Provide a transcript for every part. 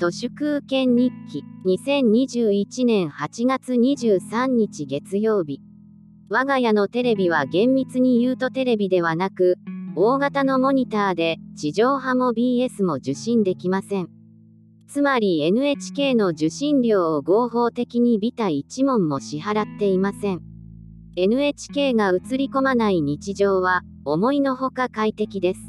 都市空権日記2021年8月23日月曜日。我が家のテレビは厳密に言うとテレビではなく大型のモニターで地上波も BS も受信できません。つまり NHK の受信料を合法的にビタ1問も支払っていません。NHK が映り込まない日常は思いのほか快適です。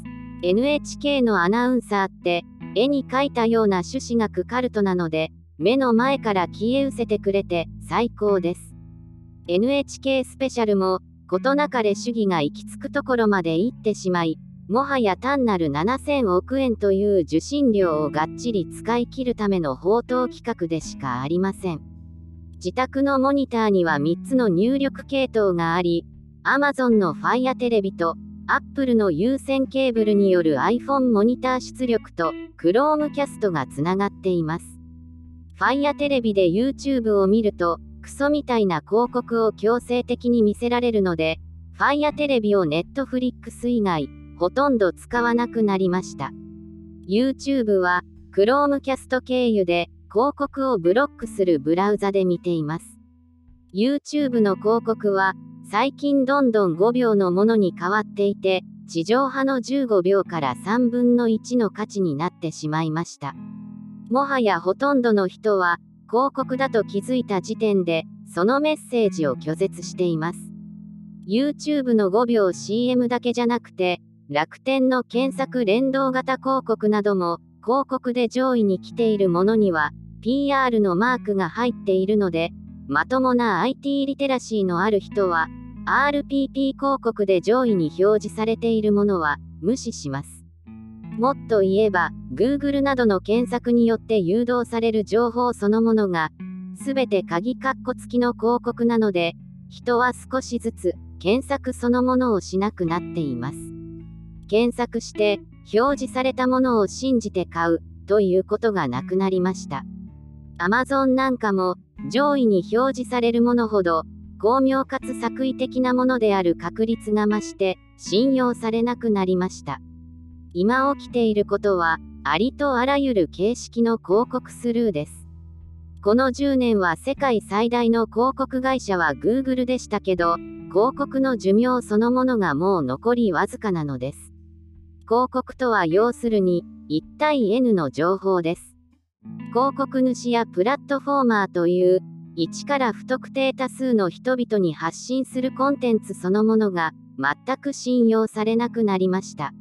NHK のアナウンサーって絵に描いたような種子学カルトなので目の前から消え失せてくれて最高です。NHK スペシャルも事なかれ主義が行き着くところまで行ってしまいもはや単なる7000億円という受信料をがっちり使い切るための放蕩企画でしかありません。自宅のモニターには3つの入力系統があり Amazon の Fire テレビと Apple の有線ケーブルによる iPhone モニター出力と Chromecast がつながっています Fire テレビで YouTube を見るとクソみたいな広告を強制的に見せられるので、Fire テレビを Netflix 以外、ほとんど使わなくなりました。YouTube は Chromecast 経由で広告をブロックするブラウザで見ています。YouTube の広告は最近どんどん5秒のものに変わっていて、地上波の15秒から3分の1の価値になってしまいました。もはやほとんどの人は広告だと気づいた時点で、そのメッセージを拒絶しています。YouTube の5秒 CM だけじゃなくて、楽天の検索連動型広告なども、広告で上位に来ているものには、PR のマークが入っているので、まともな IT リテラシーのある人は、RPP 広告で上位に表示されているものは、無視します。もっと言えば、Google などの検索によって誘導される情報そのものが、すべて鍵括弧付きの広告なので、人は少しずつ検索そのものをしなくなっています。検索して表示されたものを信じて買うということがなくなりました。Amazon なんかも上位に表示されるものほど巧妙かつ作為的なものである確率が増して信用されなくなりました。今起きていることは、ありとあらゆる形式の広告スルーです。この10年は世界最大の広告会社は Google でしたけど、広告の寿命そのものがもう残りわずかなのです。広告とは要するに、1対 N の情報です。広告主やプラットフォーマーという、1から不特定多数の人々に発信するコンテンツそのものが、全く信用されなくなりました。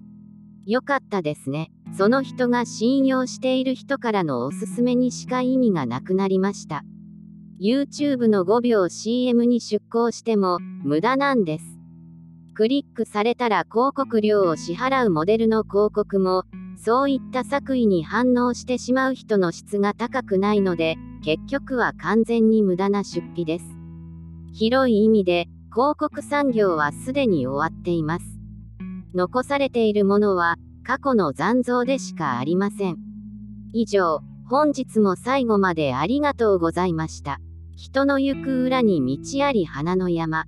良かったですね。その人が信用している人からのおすすめにしか意味がなくなりました。YouTube の5秒 CM に出稿しても無駄なんです。クリックされたら広告料を支払うモデルの広告も、そういった作為に反応してしまう人の質が高くないので、結局は完全に無駄な出費です。広い意味で、広告産業はすでに終わっています。残されているものは過去の残像でしかありません。以上、本日も最後までありがとうございました。人の行く裏に道あり花の山。